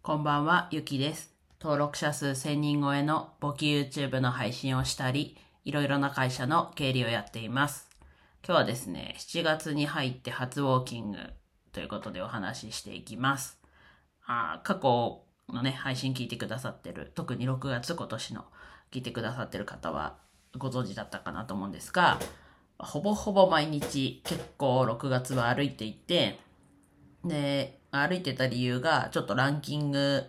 こんばんは、ゆきです。登録者数1000人超えの簿記 YouTube の配信をしたり、いろいろな会社の経理をやっています。今日はですね、7月に入って初ウォーキングということでお話ししていきます。あ過去のね、配信聞いてくださってる、特に6月今年の聞いてくださってる方はご存知だったかなと思うんですが、ほぼほぼ毎日結構6月は歩いていて、で、歩いてた理由が、ちょっとランキング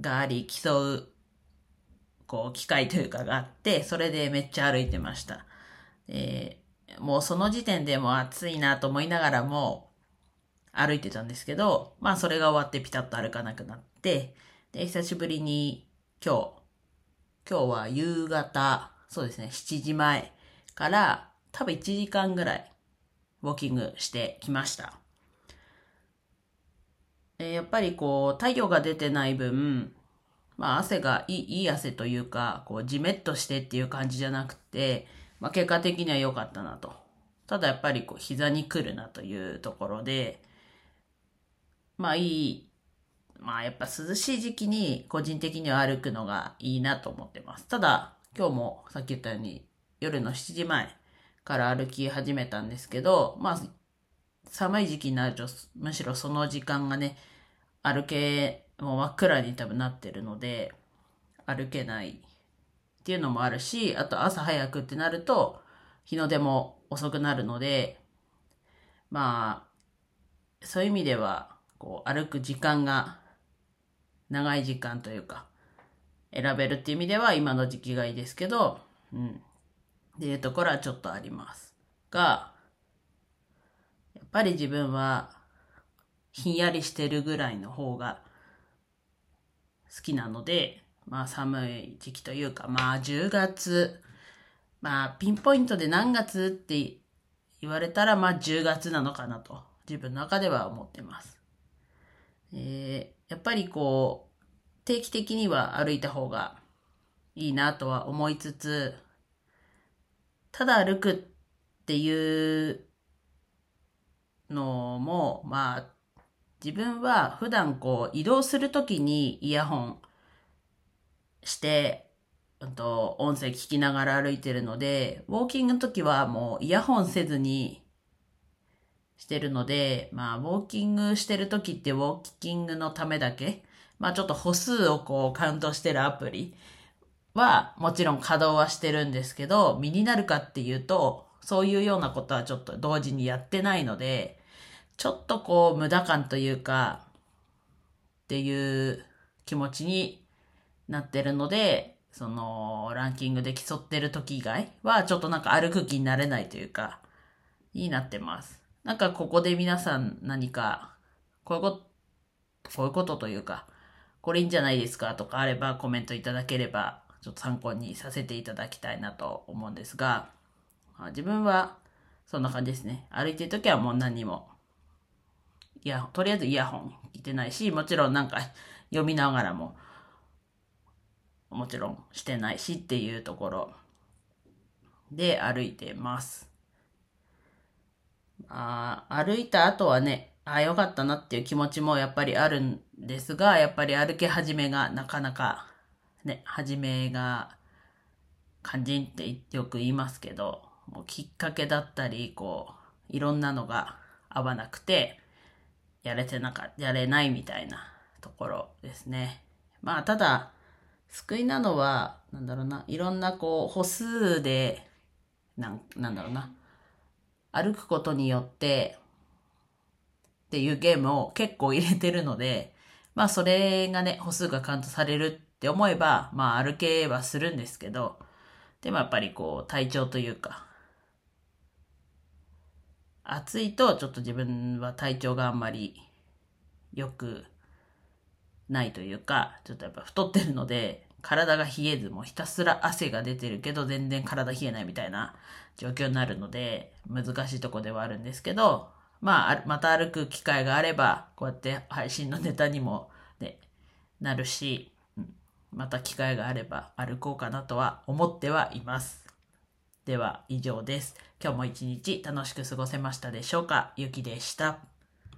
があり、競う、こう、機会というかがあって、それでめっちゃ歩いてました。で、もうその時点でも暑いなと思いながらも、歩いてたんですけど、まあそれが終わってピタッと歩かなくなって、で、久しぶりに今日、今日は夕方、そうですね、7時前から多分1時間ぐらいウォーキングしてきました。えやっぱりこう、太陽が出てない分、まあ汗がいい、いい汗というか、こう、じめっとしてっていう感じじゃなくて、まあ結果的には良かったなと。ただやっぱりこう、膝に来るなというところで、まあいい、まあやっぱ涼しい時期に個人的には歩くのがいいなと思ってます。ただ、今日もさっき言ったように夜の7時前から歩き始めたんですけど、まあ寒い時期になるとむしろその時間がね歩けもう真っ暗に多分なってるので歩けないっていうのもあるしあと朝早くってなると日の出も遅くなるのでまあそういう意味ではこう歩く時間が長い時間というか選べるっていう意味では今の時期がいいですけどうん。っていうところはちょっとあります。がやっぱり自分はひんやりしてるぐらいの方が好きなので、まあ寒い時期というか、まあ10月、まあピンポイントで何月って言われたら、まあ10月なのかなと自分の中では思ってます。えーやっぱりこう、定期的には歩いた方がいいなとは思いつつ、ただ歩くっていうのも、まあ、自分は普段こう移動するときにイヤホンして、うんと、音声聞きながら歩いてるので、ウォーキングの時はもうイヤホンせずにしてるので、まあ、ウォーキングしてる時ってウォーキングのためだけ、まあちょっと歩数をこうカウントしてるアプリはもちろん稼働はしてるんですけど、身になるかっていうと、そういうようなことはちょっと同時にやってないので、ちょっとこう無駄感というか、っていう気持ちになってるので、そのランキングで競ってる時以外はちょっとなんか歩く気になれないというか、になってます。なんかここで皆さん何か、こういうこと、こういうことというか、これいいんじゃないですかとかあればコメントいただければ、ちょっと参考にさせていただきたいなと思うんですが、自分はそんな感じですね。歩いてるときはもう何もにも、いや、とりあえずイヤホン聞いてないし、もちろんなんか読みながらも、もちろんしてないしっていうところで歩いてます。あ歩いた後はね、ああ、よかったなっていう気持ちもやっぱりあるんですが、やっぱり歩き始めがなかなか、ね、始めが肝心ってよく言いますけど、もうきっかけだったり、こう、いろんなのが合わなくて、やれてなか、やれないみたいなところですね。まあ、ただ、救いなのは、なんだろうな、いろんなこう、歩数で、なん、なんだろうな、歩くことによって、っていうゲームを結構入れてるので、まあそれがね、歩数がカウントされるって思えば、まあ歩けはするんですけど、でもやっぱりこう体調というか、暑いとちょっと自分は体調があんまり良くないというか、ちょっとやっぱ太ってるので、体が冷えずもひたすら汗が出てるけど全然体冷えないみたいな状況になるので、難しいとこではあるんですけど、まあ、また歩く機会があれば、こうやって配信のネタにも、ね、なるし、また機会があれば歩こうかなとは思ってはいます。では以上です。今日も一日楽しく過ごせましたでしょうか？ゆきでした。